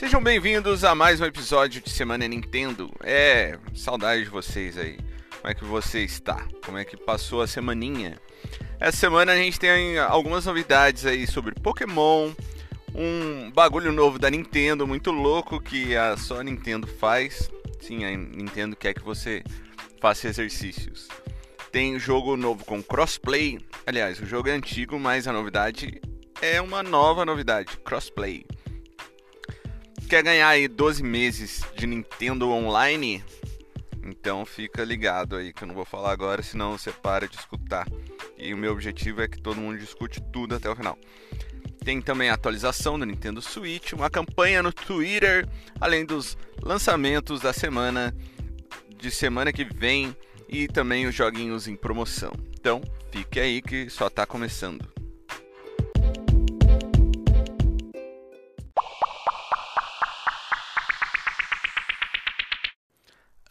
Sejam bem-vindos a mais um episódio de Semana Nintendo. É, saudade de vocês aí. Como é que você está? Como é que passou a semaninha? Essa semana a gente tem algumas novidades aí sobre Pokémon, um bagulho novo da Nintendo muito louco que a só Nintendo faz. Sim, a Nintendo quer que você faça exercícios. Tem jogo novo com crossplay. Aliás, o jogo é antigo, mas a novidade é uma nova novidade, crossplay quer ganhar aí 12 meses de Nintendo Online, então fica ligado aí que eu não vou falar agora, senão você para de escutar. E o meu objetivo é que todo mundo discute tudo até o final. Tem também a atualização do Nintendo Switch, uma campanha no Twitter, além dos lançamentos da semana, de semana que vem e também os joguinhos em promoção. Então, fique aí que só está começando.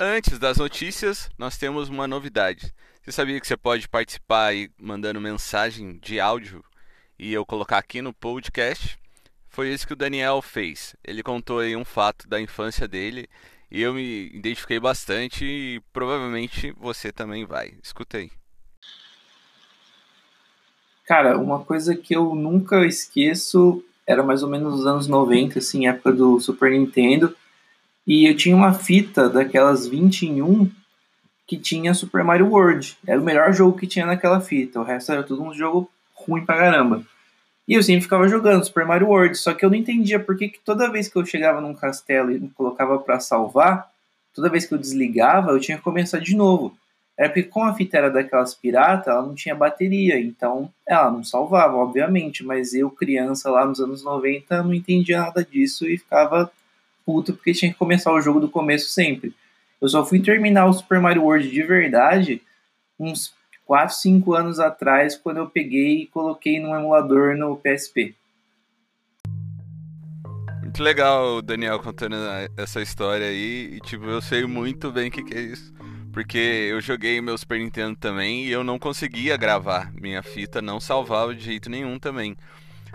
Antes das notícias, nós temos uma novidade. Você sabia que você pode participar aí mandando mensagem de áudio e eu colocar aqui no podcast? Foi isso que o Daniel fez. Ele contou aí um fato da infância dele e eu me identifiquei bastante e provavelmente você também vai. Escuta aí. Cara, uma coisa que eu nunca esqueço era mais ou menos nos anos 90, assim, época do Super Nintendo e eu tinha uma fita daquelas 20 em 1 que tinha Super Mario World. Era o melhor jogo que tinha naquela fita. O resto era tudo um jogo ruim pra caramba. E eu sempre ficava jogando Super Mario World, só que eu não entendia por que, toda vez que eu chegava num castelo e colocava para salvar, toda vez que eu desligava, eu tinha que começar de novo. Era porque como a fita era daquelas piratas, ela não tinha bateria, então ela não salvava, obviamente, mas eu, criança lá nos anos 90, não entendia nada disso e ficava puto porque tinha que começar o jogo do começo sempre. Eu só fui terminar o Super Mario World de verdade uns 4, 5 anos atrás, quando eu peguei e coloquei num emulador no PSP. Muito legal o Daniel contando essa história aí. E tipo, eu sei muito bem o que, que é isso. Porque eu joguei meu Super Nintendo também e eu não conseguia gravar. Minha fita não salvava de jeito nenhum também.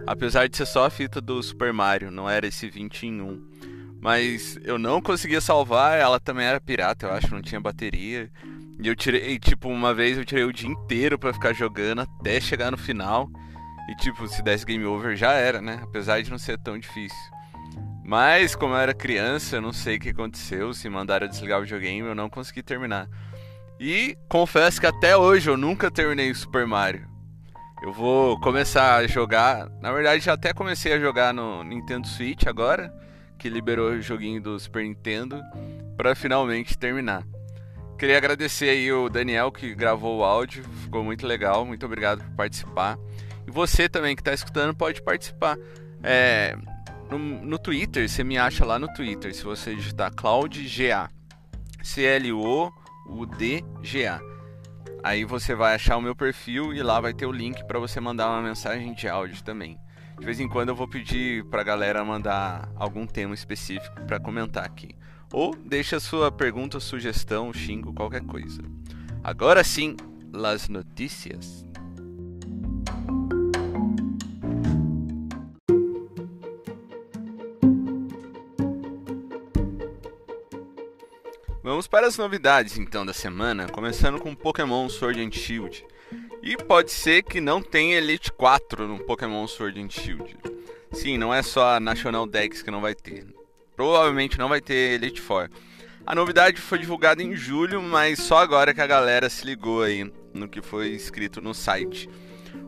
Apesar de ser só a fita do Super Mario, não era esse 20 em 1. Mas eu não conseguia salvar, ela também era pirata, eu acho, não tinha bateria. E eu tirei, tipo, uma vez eu tirei o dia inteiro para ficar jogando até chegar no final. E tipo, se desse game over já era, né? Apesar de não ser tão difícil. Mas como eu era criança, eu não sei o que aconteceu, se mandaram desligar o videogame, eu não consegui terminar. E confesso que até hoje eu nunca terminei o Super Mario. Eu vou começar a jogar, na verdade já até comecei a jogar no Nintendo Switch agora que liberou o joguinho do Super Nintendo para finalmente terminar. Queria agradecer aí o Daniel que gravou o áudio, ficou muito legal, muito obrigado por participar. E você também que está escutando pode participar. É, no, no, Twitter, você me acha lá no Twitter, se você digitar CloudGA, C-L-O-U-D-G-A. Aí você vai achar o meu perfil e lá vai ter o link para você mandar uma mensagem de áudio também. De vez em quando eu vou pedir pra galera mandar algum tema específico para comentar aqui. Ou deixa sua pergunta, sugestão, xingo, qualquer coisa. Agora sim, las notícias. Vamos para as novidades então da semana, começando com Pokémon Sword and Shield. E pode ser que não tenha Elite 4 no Pokémon Sword and Shield. Sim, não é só a National Dex que não vai ter. Provavelmente não vai ter Elite 4. A novidade foi divulgada em julho, mas só agora que a galera se ligou aí no que foi escrito no site.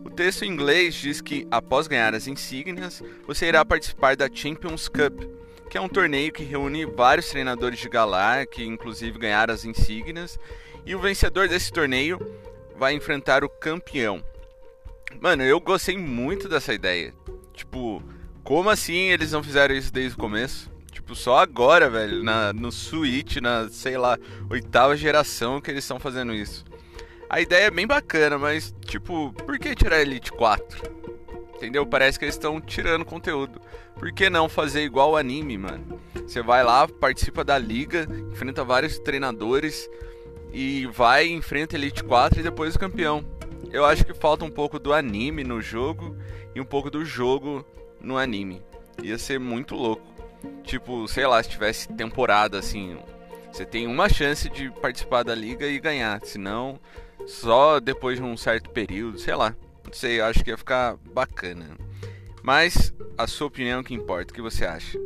O texto em inglês diz que após ganhar as insígnias, você irá participar da Champions Cup, que é um torneio que reúne vários treinadores de Galar, que inclusive ganharam as insígnias, e o vencedor desse torneio vai enfrentar o campeão. Mano, eu gostei muito dessa ideia. Tipo, como assim eles não fizeram isso desde o começo? Tipo, só agora, velho, na, no Switch, na, sei lá, oitava geração que eles estão fazendo isso. A ideia é bem bacana, mas, tipo, por que tirar Elite 4? Entendeu? Parece que eles estão tirando conteúdo. Por que não fazer igual o anime, mano? Você vai lá, participa da liga, enfrenta vários treinadores, e vai, enfrenta Elite 4 e depois o campeão. Eu acho que falta um pouco do anime no jogo e um pouco do jogo no anime. Ia ser muito louco. Tipo, sei lá, se tivesse temporada assim, você tem uma chance de participar da liga e ganhar, senão só depois de um certo período, sei lá. Não sei, acho que ia ficar bacana. Mas a sua opinião que importa, o que você acha?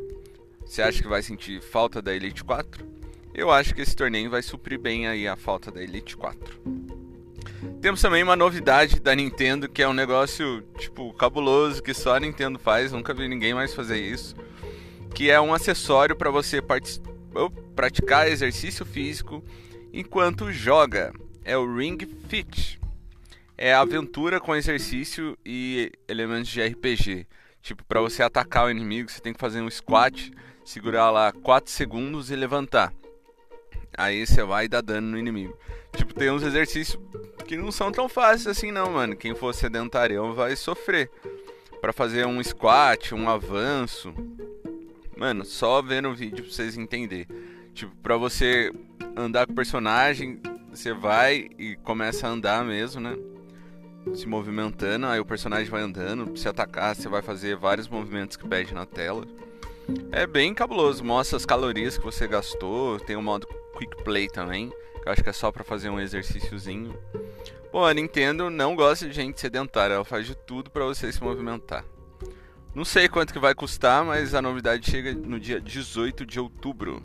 Você acha que vai sentir falta da Elite 4? Eu acho que esse torneio vai suprir bem aí a falta da Elite 4. Temos também uma novidade da Nintendo que é um negócio tipo cabuloso que só a Nintendo faz, nunca vi ninguém mais fazer isso, que é um acessório para você praticar exercício físico enquanto joga. É o Ring Fit. É aventura com exercício e elementos de RPG. Tipo, para você atacar o inimigo, você tem que fazer um squat, segurar lá 4 segundos e levantar. Aí você vai dar dano no inimigo. Tipo, tem uns exercícios que não são tão fáceis assim não, mano. Quem for sedentarião vai sofrer. para fazer um squat, um avanço. Mano, só vendo o vídeo pra vocês entenderem. Tipo, pra você andar com o personagem, você vai e começa a andar mesmo, né? Se movimentando, aí o personagem vai andando. Pra se atacar, você vai fazer vários movimentos que pede na tela. É bem cabuloso, mostra as calorias que você gastou. Tem o modo Quick Play também, que eu acho que é só pra fazer um exercíciozinho. Bom, a Nintendo não gosta de gente sedentária, ela faz de tudo para você se movimentar. Não sei quanto que vai custar, mas a novidade chega no dia 18 de outubro.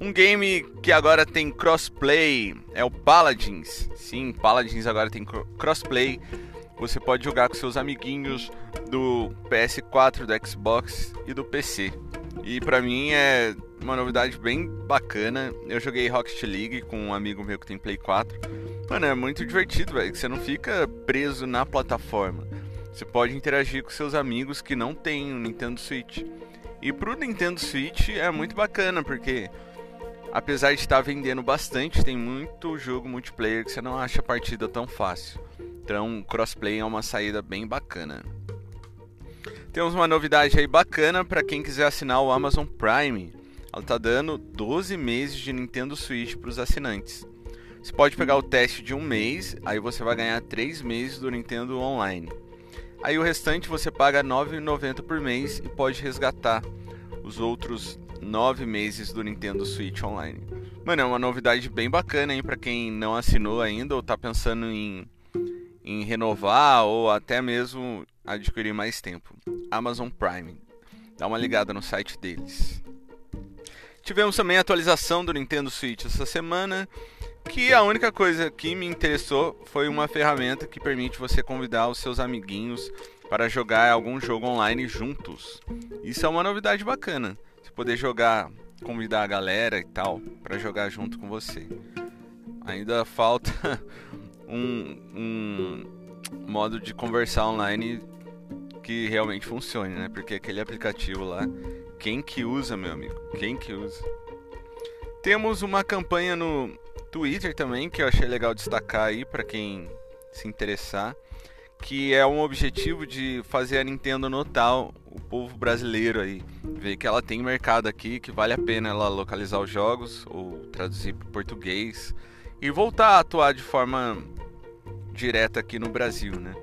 Um game que agora tem crossplay é o Paladins. Sim, Paladins agora tem crossplay. Você pode jogar com seus amiguinhos do PS4, do Xbox e do PC. E pra mim é uma novidade bem bacana. Eu joguei Rocket League com um amigo meu que tem Play 4. Mano, é muito divertido, velho. Você não fica preso na plataforma. Você pode interagir com seus amigos que não têm o Nintendo Switch. E pro Nintendo Switch é muito bacana, porque apesar de estar vendendo bastante, tem muito jogo multiplayer que você não acha a partida tão fácil. Então, crossplay é uma saída bem bacana. Temos uma novidade aí bacana para quem quiser assinar o Amazon Prime. Ela tá dando 12 meses de Nintendo Switch para os assinantes. Você pode pegar o teste de um mês, aí você vai ganhar 3 meses do Nintendo Online. Aí o restante você paga R$ 9,90 por mês e pode resgatar os outros 9 meses do Nintendo Switch Online. Mano, é uma novidade bem bacana aí para quem não assinou ainda ou tá pensando em, em renovar ou até mesmo adquirir mais tempo. Amazon Prime. Dá uma ligada no site deles. Tivemos também a atualização do Nintendo Switch essa semana que a única coisa que me interessou foi uma ferramenta que permite você convidar os seus amiguinhos para jogar algum jogo online juntos. Isso é uma novidade bacana. Você poder jogar, convidar a galera e tal para jogar junto com você. Ainda falta um, um modo de conversar online que realmente funcione, né? Porque aquele aplicativo lá, quem que usa, meu amigo? Quem que usa? Temos uma campanha no Twitter também, que eu achei legal destacar aí para quem se interessar, que é um objetivo de fazer a Nintendo notar o povo brasileiro aí, ver que ela tem mercado aqui, que vale a pena ela localizar os jogos ou traduzir para português e voltar a atuar de forma direta aqui no Brasil, né?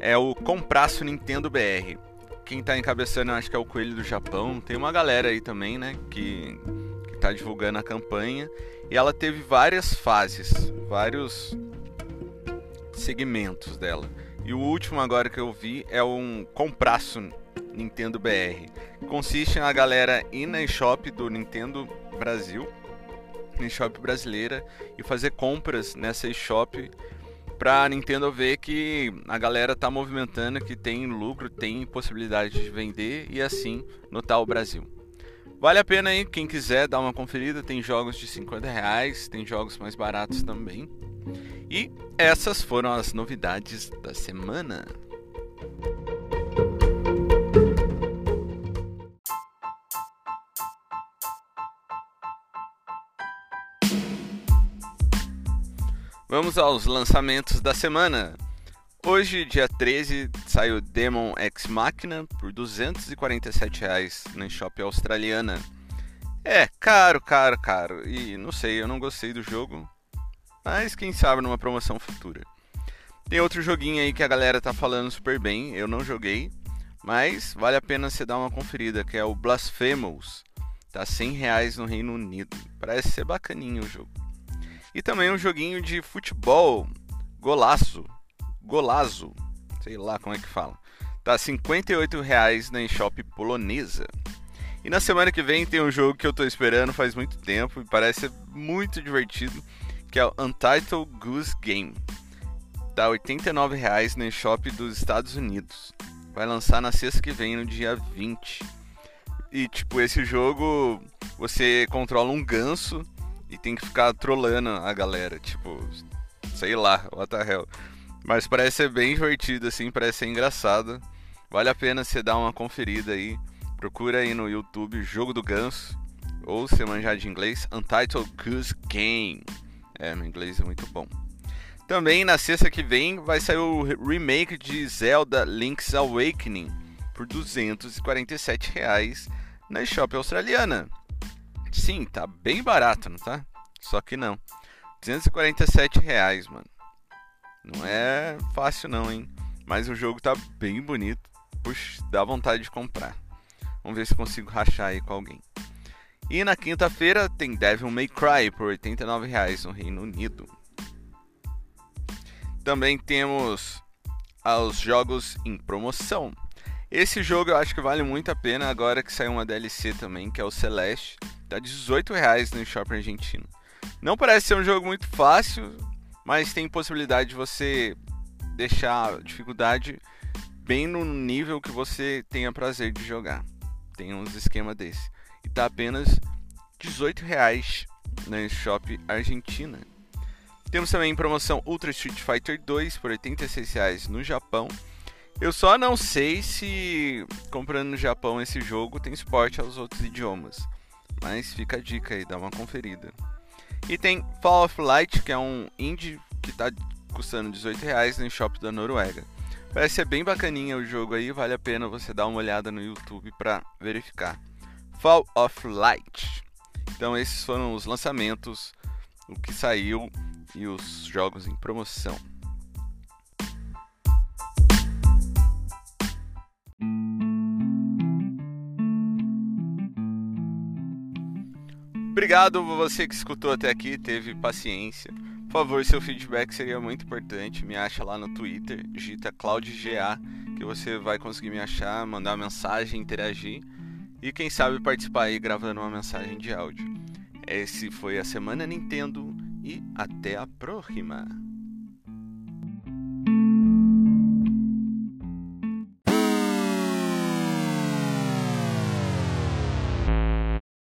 É o Compraço Nintendo BR. Quem está encabeçando, acho que é o Coelho do Japão. Tem uma galera aí também, né, que que tá divulgando a campanha e ela teve várias fases, vários segmentos dela. E o último agora que eu vi é um compraço Nintendo BR. Consiste na galera ir na eShop do Nintendo Brasil, na eShop brasileira, e fazer compras nessa eShop pra Nintendo ver que a galera tá movimentando, que tem lucro, tem possibilidade de vender e assim notar o Brasil. Vale a pena aí, quem quiser dar uma conferida, tem jogos de 50 reais, tem jogos mais baratos também. E essas foram as novidades da semana. Vamos aos lançamentos da semana. Hoje, dia 13, saiu Demon X Machina por 247 reais na shop australiana. É, caro, caro, caro. E não sei, eu não gostei do jogo. Mas quem sabe numa promoção futura. Tem outro joguinho aí que a galera tá falando super bem. Eu não joguei, Mas vale a pena você dar uma conferida, que é o Blasphemous. Tá 100 reais no Reino Unido. Parece ser bacaninho o jogo. E também um joguinho de futebol, golaço, golazo, sei lá como é que fala. Tá 58 reais na eShop polonesa. E na semana que vem tem um jogo que eu tô esperando faz muito tempo e parece ser muito divertido, que é o Untitled Goose Game. Tá 89 reais na eShop dos Estados Unidos. Vai lançar na sexta que vem, no dia 20. E tipo, esse jogo você controla um ganso e tem que ficar trolando a galera, tipo, sei lá, what the hell. Mas parece ser bem divertido assim, parece ser engraçado. Vale a pena você dar uma conferida aí. Procura aí no YouTube Jogo do Ganso ou se manjar de inglês, Untitled Goose Game. É, meu inglês é muito bom. Também na sexta que vem vai sair o remake de Zelda Link's Awakening por 247 reais na shop australiana. Sim, tá bem barato, não tá? Só que não. 247 reais, mano. Não é fácil não, hein? Mas o jogo tá bem bonito. Puxa, dá vontade de comprar. Vamos ver se consigo rachar aí com alguém. E na quinta-feira tem Devil May Cry por 89 reais no Reino Unido. Também temos os jogos em promoção. Esse jogo eu acho que vale muito a pena agora que saiu uma DLC também, que é o Celeste. Tá 18 reais no Shopping Argentino. Não parece ser um jogo muito fácil, mas tem possibilidade de você deixar a dificuldade bem no nível que você tenha prazer de jogar. Tem uns esquema desse. E tá apenas 18 reais na Shop Argentina. Temos também promoção Ultra Street Fighter 2 por 86 reais no Japão. Eu só não sei se comprando no Japão esse jogo tem suporte aos outros idiomas. Mas fica a dica aí, dá uma conferida. E tem Fall of Light, que é um indie que está custando 18 reais no shop da Noruega. Parece ser bem bacaninha o jogo aí, vale a pena você dar uma olhada no YouTube para verificar. Fall of Light. Então esses foram os lançamentos, o que saiu e os jogos em promoção. Obrigado você que escutou até aqui, teve paciência. Por favor, seu feedback seria muito importante. Me acha lá no Twitter, digita CloudGA, que você vai conseguir me achar, mandar mensagem, interagir e quem sabe participar aí gravando uma mensagem de áudio. Esse foi a Semana Nintendo e até a próxima!